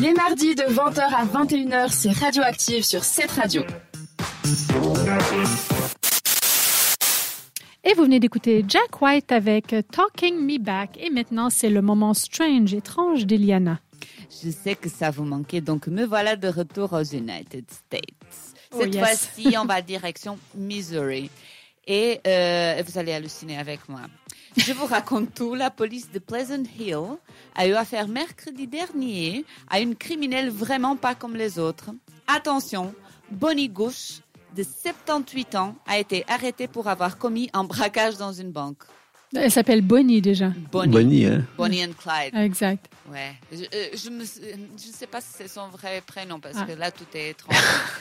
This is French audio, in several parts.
Les mardis de 20h à 21h, c'est Radioactive sur cette radio. Et vous venez d'écouter Jack White avec Talking Me Back. Et maintenant, c'est le moment strange, étrange d'Eliana. Je sais que ça vous manquait, donc me voilà de retour aux United States. Oh, Cette yes. fois-ci, on va direction Missouri. Et euh, vous allez halluciner avec moi. Je vous raconte tout. La police de Pleasant Hill a eu affaire mercredi dernier à une criminelle vraiment pas comme les autres. Attention, Bonnie Gouche, de 78 ans, a été arrêtée pour avoir commis un braquage dans une banque. Elle s'appelle Bonnie déjà. Bonnie. Bonnie, hein. Bonnie and Clyde. Exact. Ouais. Je, euh, je me, je sais pas si c'est son vrai prénom parce Ah. que là tout est étrange.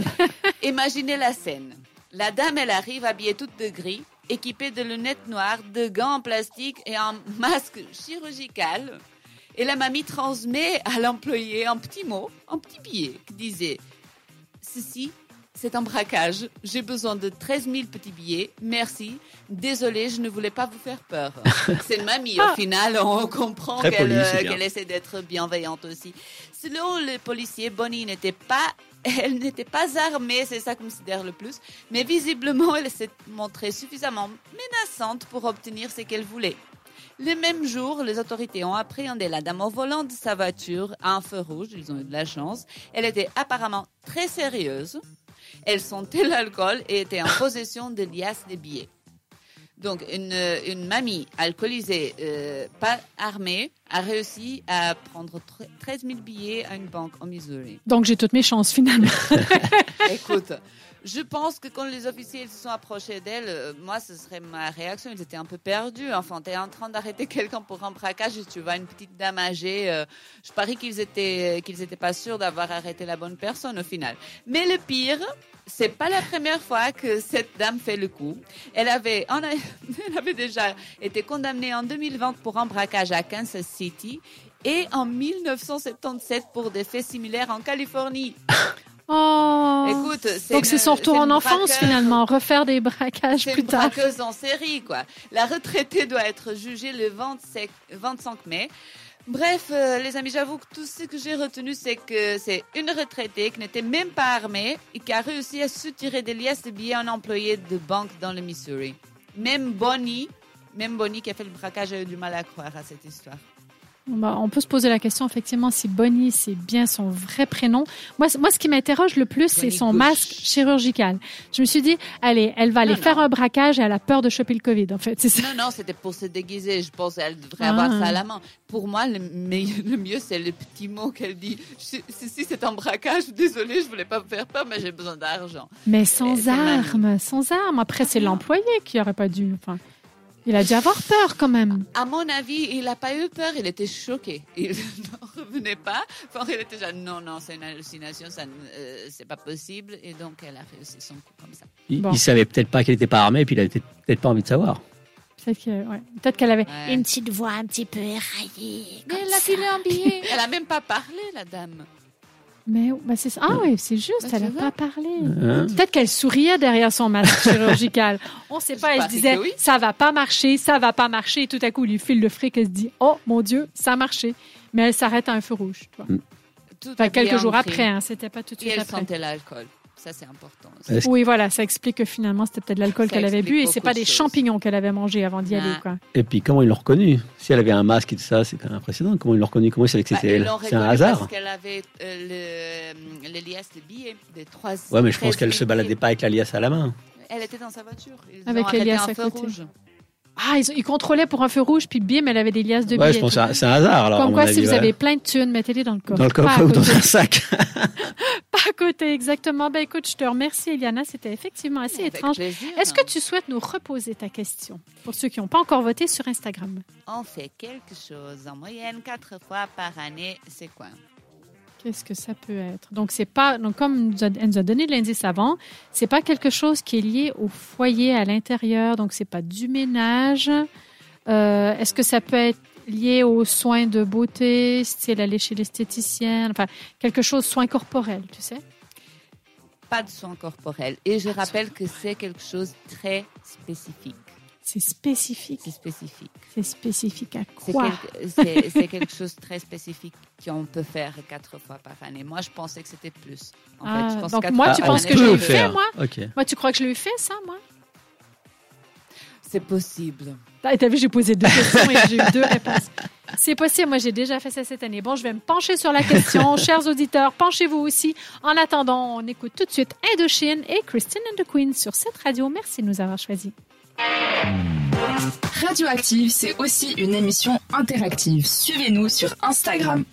Imaginez la scène. La dame, elle arrive habillée toute de gris, équipée de lunettes noires, de gants en plastique et un masque chirurgical. Et la mamie transmet à l'employé un petit mot, un petit billet qui disait Ceci, c'est un braquage. J'ai besoin de 13 000 petits billets. Merci. Désolée, je ne voulais pas vous faire peur. C'est une mamie. Au final, on comprend qu'elle essaie d'être bienveillante aussi. Selon le policier, Bonnie n'était pas, elle n'était pas armée, c'est ça qu'on considère le plus. Mais visiblement, elle s'est montrée suffisamment menaçante pour obtenir ce qu'elle voulait. Le même jour, les autorités ont appréhendé la dame au volant de sa voiture à un feu rouge. Ils ont eu de la chance. Elle était apparemment très sérieuse. Elle sentait l'alcool et était en possession de liasses de billets. Donc, une, mamie alcoolisée, euh, pas armée, a réussi à prendre tre- 13 000 billets à une banque en Missouri. Donc j'ai toutes mes chances finalement. Écoute, je pense que quand les officiers se sont approchés d'elle, euh, moi, ce serait ma réaction. Ils étaient un peu perdus. Enfin, tu es en train d'arrêter quelqu'un pour un braquage et tu vois une petite dame âgée. euh, je parie qu'ils étaient, qu'ils étaient pas sûrs d'avoir arrêté la bonne personne au final. Mais le pire, c'est pas la première fois que cette dame fait le coup. Elle avait, en elle avait déjà été condamnée en 2020 pour un braquage à Kansas City et en 1977 pour des faits similaires en Californie. Oh. Écoute, Donc c'est son retour en enfance braqueuse- finalement, refaire des braquages C'est plus une tard. braqueuse en série, quoi. La retraitée doit être jugée le 25, 25 mai. Bref, euh, les amis, j'avoue que tout ce que j'ai retenu, c'est que c'est une retraitée qui n'était même pas armée et qui a réussi à soutirer des liasses de billets un employé de banque dans le Missouri. Même Bonnie, même Bonnie qui a fait le braquage a eu du mal à croire à cette histoire. Bah, on peut se poser la question effectivement si Bonnie c'est bien son vrai prénom. Moi, ce qui m'interroge le plus, c'est son masque chirurgical. Je me suis dit, allez, elle va aller Non, faire un braquage et elle a peur de choper le Covid. En fait, ça. Non, non, c'était pour se déguiser. Je pense qu'elle devrait Ah. avoir ça à la main. Pour moi, le, mieux, c'est le petit mot qu'elle dit. Je- Si c'est un braquage, désolé, je voulais pas vous faire peur, mais j'ai besoin d'argent. Mais sans armes, sans armes. Après, c'est l'employé qui aurait pas dû. Enfin, il a dû avoir peur quand même. À mon avis, il n'a pas eu peur, il était choqué. Il n'en revenait pas. Enfin, il était déjà, non, non, c'est une hallucination, ça, ne- euh, c'est pas possible. Et donc, elle a réussi son coup comme ça. Il, Bon. il savait peut-être pas qu'elle n'était pas armée, puis il avait peut-être pas envie de savoir. Peut-être que- ouais. Peut-être qu'elle avait Ouais. une petite voix un petit peu éraillée. Mais elle a filé un billet. Elle a même pas parlé, la dame. Mais bah, c'est ça. Ah oui, c'est juste, Bah, elle n'a pas parlé. Hein? Peut-être qu'elle souriait derrière son masque chirurgical. On sait Je pas, elle se disait oui. ça va pas marcher, ça va pas marcher. Et tout à coup, il lui file le fric et se dit oh mon Dieu, ça a marché. Mais elle s'arrête à un feu rouge. tu vois. Tout Enfin, quelques jours après, hein, c'était pas tout de Et suite elle après. sentait l'alcool. Ça, c'est important. aussi. Oui, voilà, ça explique que finalement, c'était peut-être l'alcool qu'elle avait bu et c'est pas de des choses. champignons qu'elle avait mangé avant d'y Ah. aller. Quoi. Et puis comment ils l'ont reconnu? Si elle avait un masque et tout ça, c'est quand même impressionnant. Comment ils l'ont reconnu? Comment ils savaient que Bah, c'était elle? C'est un hasard. Parce qu'elle avait euh, le, le liasse de billets des trois. Ouais, mais je pense 13 qu'elle se 000 baladait pas avec la liasse à la main. Elle était dans sa voiture. Ils Avec Elias un à feu côté. rouge. Ah, ils, ils contrôlaient pour un feu rouge, puis bim, elle avait des liasses de Ouais, billets. je pense que c'est un- hasard. Alors, Comme quoi, avis, si vous ouais. avez plein de thunes, mettez-les dans le coffre. dans le coffre ou dans un sac. Pas à côté, exactement. Ben écoute, je te remercie, Eliana. C'était effectivement assez Avec étrange. Est-ce que tu souhaites nous reposer ta question pour ceux qui n'ont pas encore voté sur Instagram? On fait quelque chose en moyenne quatre fois par année. C'est quoi? Qu'est-ce que ça peut être? Donc, c'est pas, donc comme elle nous a donné l'indice avant, c'est pas quelque chose qui est lié au foyer à l'intérieur. Donc, c'est pas du ménage. Euh, Est-ce que ça peut être lié aux soins de beauté, style aller chez l'esthéticienne? Enfin, quelque chose, soins corporels, tu sais? Pas de soins corporels. Et je rappelle que c'est quelque chose de très spécifique. C'est spécifique. C'est spécifique. C'est spécifique à quoi? c'est- quelque chose de très spécifique qu'on peut faire quatre fois par année. Moi, je pensais que c'était plus. En Ah, fait, je pense donc moi, tu penses que je l'ai fait, moi? Ok. Moi, tu crois que je l'ai fait, ça, moi? C'est possible. Ah, T'as vu, j'ai posé deux questions et j'ai eu deux réponses. C'est possible, moi j'ai déjà fait ça cette année. Bon, je vais me pencher sur la question. Chers auditeurs, penchez-vous aussi. En attendant, on écoute tout de suite Indochine et Christine and the Queen sur cette radio. Merci de nous avoir choisis. Radioactive, c'est aussi une émission interactive. Suivez-nous sur Instagram.